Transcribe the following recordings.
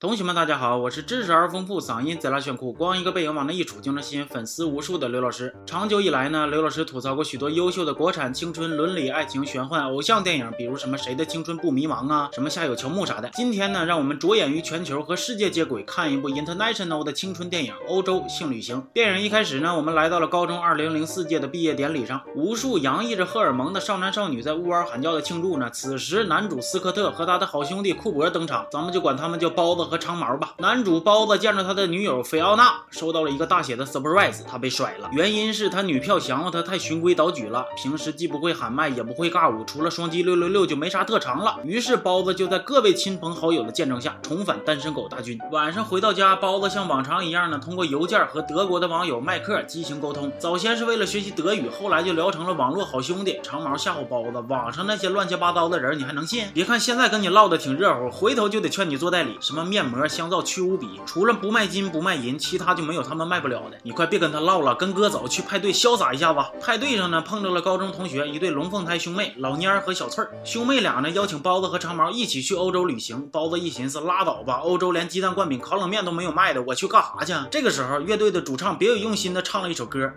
同学们，大家好，我是知识而丰富、嗓音贼拉炫酷、光一个背影往那一杵就能吸引粉丝无数的刘老师。长久以来呢，刘老师吐槽过许多优秀的国产青春伦理、爱情、玄幻、偶像电影，比如什么《谁的青春不迷茫》啊，什么《夏有乔木》啥的。今天呢，让我们着眼于全球和世界接轨，看一部 international 的青春电影《欧洲性旅行》。电影一开始呢，我们来到了高中2004届的毕业典礼上，无数洋溢着荷尔蒙的少男少女在呜嗷喊叫的庆祝呢。此时，男主斯科特和他的好兄弟库珀登场，咱们就管他们叫包子和长毛吧。男主包子见着他的女友菲奥娜，收到了一个大写的 surprise，他被甩了。原因是他女票降了他，太循规蹈矩了。平时既不会喊麦，也不会尬舞，除了双击六六六就没啥特长了。于是包子就在各位亲朋好友的见证下，重返单身狗大军。晚上回到家，包子像往常一样呢，通过邮件和德国的网友麦克激情沟通。早先是为了学习德语，后来就聊成了网络好兄弟。长毛吓唬包子，网上那些乱七八糟的人你还能信？别看现在跟你唠的挺热乎，回头就得劝你做代理，什么面面膜、香皂、去。污笔，除了不卖金不卖银，其他就没有他们卖不了的。你快别跟他唠了，跟哥走去派对潇洒一下子。派对上呢，碰着了高中同学一对龙凤胎兄妹老蔫儿和小翠儿。兄妹俩呢邀请包子和长毛一起去欧洲旅行。包子一寻思，拉倒吧，欧洲连鸡蛋灌饼、烤冷面都没有卖的，我去干啥去？这个时候，乐队的主唱别有用心的唱了一首歌。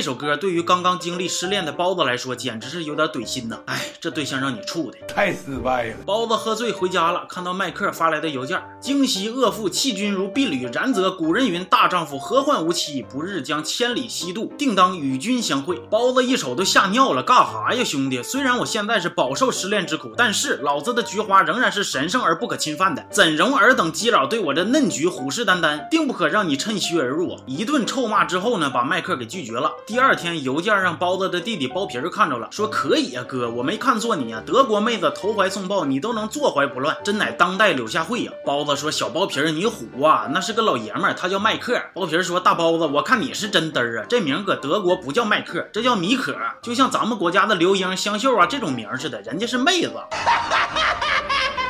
这首歌对于刚刚经历失恋的包子来说，简直是有点怼心呐！哎，这对象让你处的太失败了。包子喝醉回家了，看到麦克发来的邮件：惊喜恶妇弃君如敝履，然则古人云：大丈夫何患无妻？不日将千里西渡，定当与君相会。包子一瞅都吓尿了，干哈呀，兄弟？虽然我现在是饱受失恋之苦，但是老子的菊花仍然是神圣而不可侵犯的。怎容尔等基佬对我这嫩菊虎视眈眈？定不可让你趁虚而入啊！一顿臭骂之后呢，把麦克给拒绝了。第二天邮件让包子的弟弟包皮儿看着了，说可以呀，哥，我没看错你呀，德国妹子投怀送抱，你都能坐怀不乱，真乃当代柳下惠呀。包子说小包皮儿你虎啊，那是个老爷们儿，他叫麦克。包皮儿说大包子，我看你是真嘚儿啊，这名搁德国不叫麦克，这叫米可，就像咱们国家的刘英、香秀啊这种名似的，人家是妹子。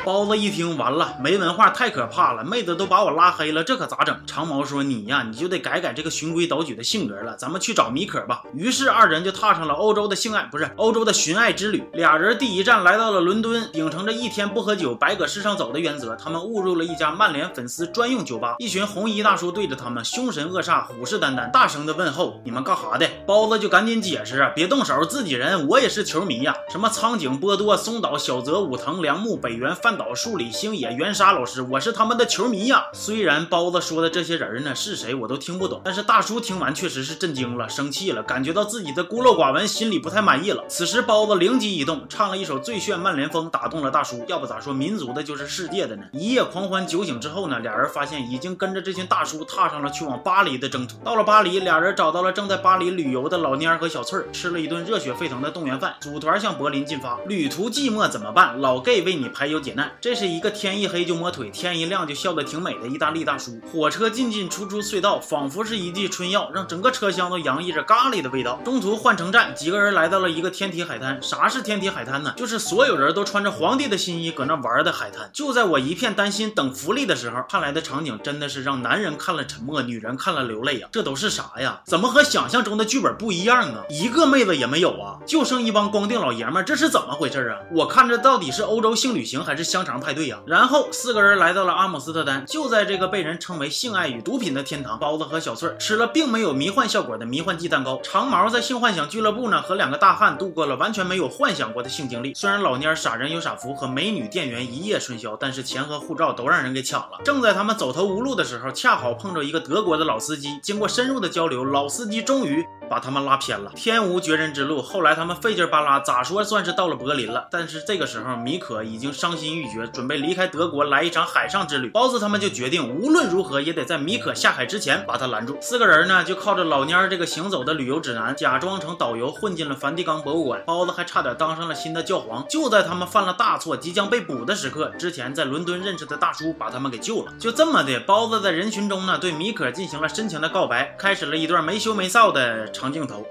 包子一听完了，没文化太可怕了，妹子都把我拉黑了，这可咋整？长毛说你呀，你就得改改这个循规蹈矩的性格了，咱们去找米可吧。于是二人就踏上了欧洲的性爱，不是欧洲的寻爱之旅。俩人第一站来到了伦敦，秉承着一天不喝酒白搁世上走的原则，他们误入了一家曼联粉丝专用酒吧。一群红衣大叔对着他们凶神恶煞、虎视眈眈，大声的问候：“你们干哈的？”包子就赶紧解释：“啊别动手，自己人，我也是球迷呀。什么苍井波多、松岛、小泽、武藤、良木、北原范、饭岛、树里、星野、原沙老师，我是他们的球迷呀。”虽然包子说的这些人呢是谁我都听不懂，但是大叔听完确实是震惊了，生气了，感觉到自己的孤陋寡闻，心里不太满意了。此时包子灵机一动，唱了一首《最炫曼联风》，打动了大叔。要不咋说民族的就是世界的呢？一夜狂欢酒醒之后呢，俩人发现已经跟着这群大叔踏上了去往巴黎的征途。到了巴黎，俩人找到了正在巴黎旅游的老蔫和小翠儿，吃了一顿热血沸腾的动员饭，组团向柏林进发。旅途寂寞怎么办？老 gay 为你排忧解难。这是一个天一黑就摸腿，天一亮就笑得挺美的意大利大叔。火车进进出出隧道，仿佛是一剂春药，让整个车厢都洋溢着咖喱的味道。中途换乘站，几个人来到了一个天体海滩。啥是天体海滩呢？就是所有人都穿着皇帝的新衣搁那玩的海滩。就在我一片担心等福利的时候，看来的场景真的是让男人看了沉默，女人看了流泪呀！这都是啥呀？怎么和想象中的剧本不一样啊？一个妹子也没有啊，就剩一帮光腚老爷们，这是怎么回事啊？我看着到底是欧洲性旅行还是香肠派对呀？然后四个人来到了阿姆斯特丹，就在这个被人称为性爱与毒品的天堂，包子和小翠吃了并没有迷幻效果的迷幻剂蛋糕。长毛在性幻想俱乐部呢，和两个大汉度过了完全没有幻想过的性经历。虽然老蔫傻人有傻福和美女店员一夜春宵，但是钱和护照都让人给抢了。正在他们走投无路的时候，恰好碰着一个德国的老司机。经过深入的交流，老司机终于把他们拉偏了。天无绝人之路，后来他们费劲巴拉，咋说算是到了柏林了。但是这个时候，米可已经伤心欲拒绝，准备离开德国来一场海上之旅。包子他们就决定，无论如何也得在米可下海之前把他拦住。四个人呢，就靠着老蔫儿这个行走的旅游指南，假装成导游混进了梵蒂冈博物馆。包子还差点当上了新的教皇。就在他们犯了大错，即将被捕的时刻，之前在伦敦认识的大叔把他们给救了。就这么的，包子在人群中呢，对米可进行了深情的告白，开始了一段没羞没臊的长镜头。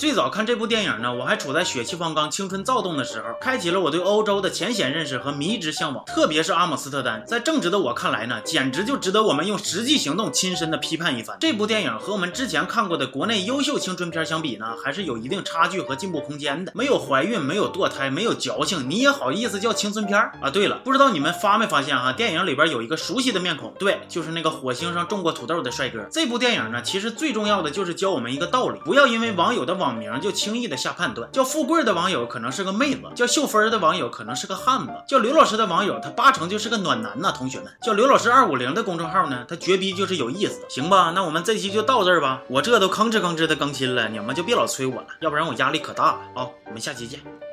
最早看这部电影呢，我还处在血气方刚、青春躁动的时候，开启了我对欧洲的浅显认识和迷之向往。特别是阿姆斯特丹，在正直的我看来呢，简直就值得我们用实际行动亲身的批判一番。这部电影和我们之前看过的国内优秀青春片相比呢，还是有一定差距和进步空间的。没有怀孕，没有堕胎，没有矫情，你也好意思叫青春片啊？对了，不知道你们发没发现哈，电影里边有一个熟悉的面孔，对，就是那个火星上种过土豆的帅哥。这部电影呢，其实最重要的就是教我们一个道理，不要因为网友的网名就轻易的下判断。叫富贵的网友可能是个妹子，叫秀芬的网友可能是个汉子，叫刘老师的网友他八成就是个暖男呐，同学们。叫刘老师二五零的公众号呢，他绝逼就是有意思，行吧？那我们这期就到这儿吧，我这都吭哧吭哧的更新了，你们就别老催我了，要不然我压力可大了啊！我们下期见。